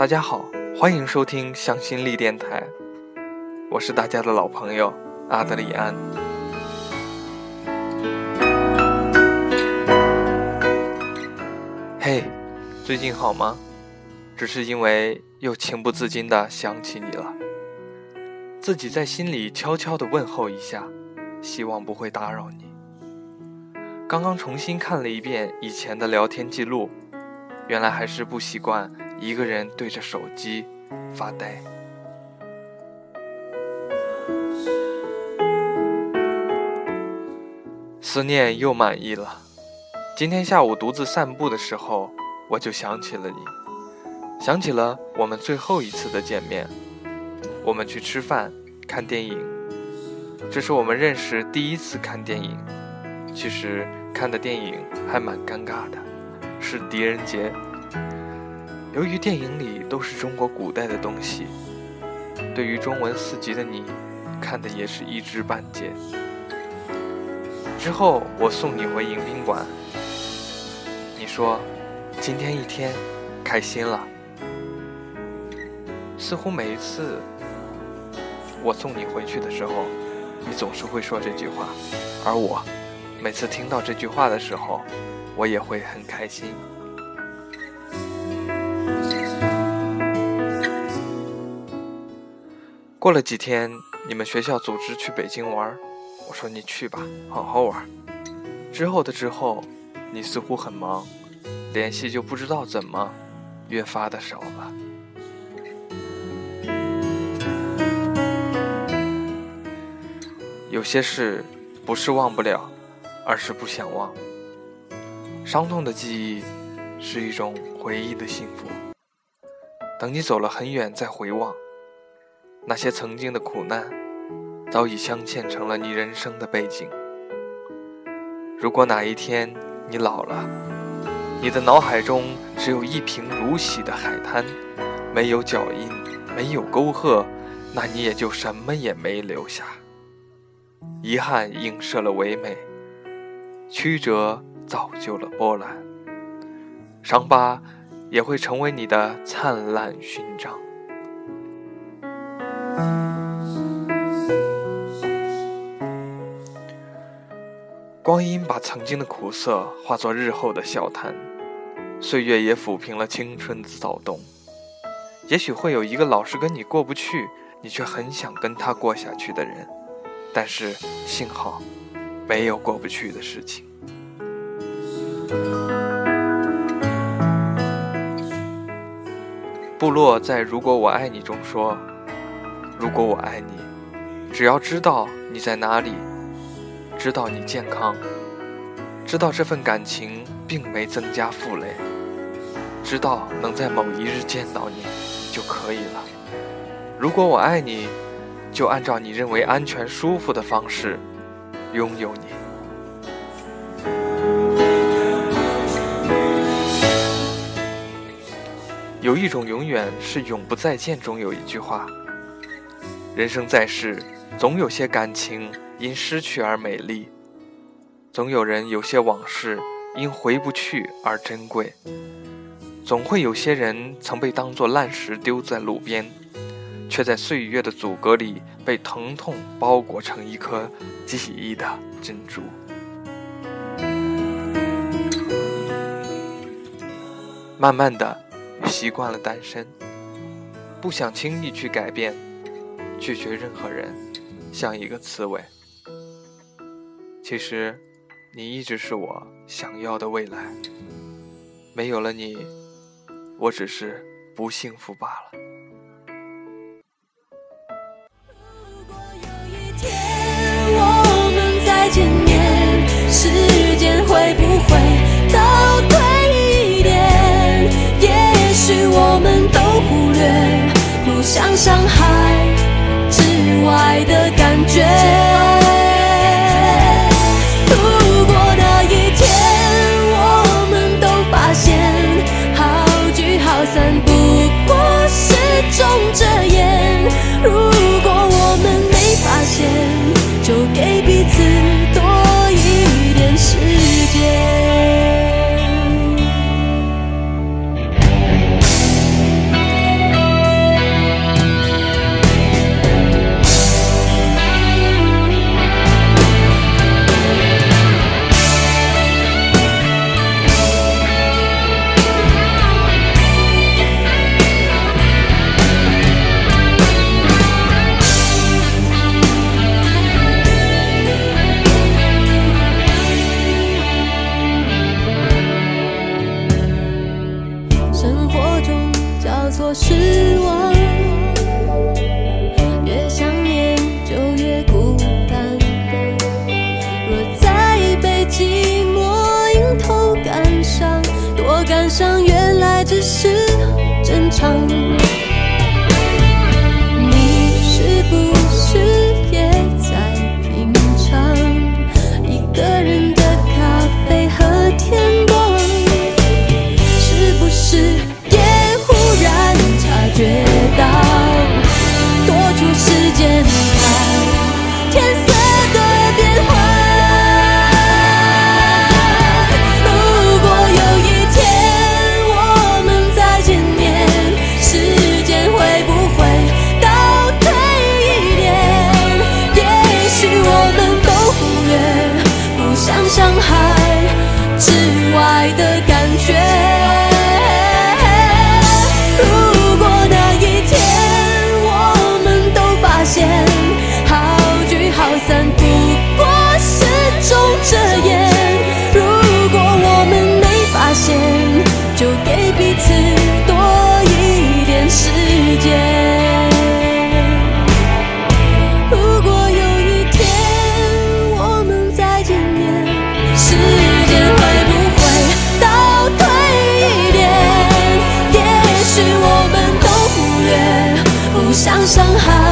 大家好，欢迎收听向心力电台，我是大家的老朋友阿德里安。嘿，最近好吗？只是因为又情不自禁的想起你了，自己在心里悄悄的问候一下，希望不会打扰你。刚刚重新看了一遍以前的聊天记录，原来还是不习惯一个人对着手机发呆。思念又满意了。今天下午独自散步的时候，我就想起了你，想起了我们最后一次的见面。我们去吃饭、看电影，这是我们认识第一次看电影。其实。看的电影还蛮尴尬的，是《狄仁杰》。由于电影里都是中国古代的东西，对于中文四级的你，看的也是一知半解。之后我送你回迎宾馆，你说今天一天开心了。似乎每一次我送你回去的时候，你总是会说这句话，而我。每次听到这句话的时候，我也会很开心。过了几天，你们学校组织去北京玩，我说你去吧，好好玩。之后的之后，你似乎很忙，联系就不知道怎么越发的少了。有些事不是忘不了。而是不想忘，伤痛的记忆是一种回忆的幸福。等你走了很远再回望，那些曾经的苦难，早已镶嵌成了你人生的背景。如果哪一天你老了，你的脑海中只有一平如洗的海滩，没有脚印，没有沟壑，那你也就什么也没留下。遗憾映射了唯美。曲折造就了波澜，伤疤也会成为你的灿烂勋章。光阴把曾经的苦涩化作日后的笑谈，岁月也抚平了青春的躁动。也许会有一个老是跟你过不去，你却很想跟他过下去的人，但是幸好。没有过不去的事情。部落在《如果我爱你》中说：“如果我爱你，只要知道你在哪里，知道你健康，知道这份感情并没增加负累，知道能在某一日见到你就可以了。如果我爱你，就按照你认为安全舒服的方式。”拥有你，有一种永远是永不再见。中有一句话：人生在世，总有些感情因失去而美丽，总有人有些往事因回不去而珍贵，总会有些人曾被当作烂石丢在路边。却在岁月的阻隔里，被疼痛包裹成一颗记忆的珍珠。慢慢的，习惯了单身，不想轻易去改变，拒绝任何人，像一个刺猬。其实，你一直是我想要的未来。没有了你，我只是不幸福罢了。如果有一天我们再见面，时间会不会倒退一点？也许我们都忽略互相伤害爱的感觉。多失望。彼此多一点时间如果有一天我们再见面时间会不会倒退一点也许我们都忽略互相伤害。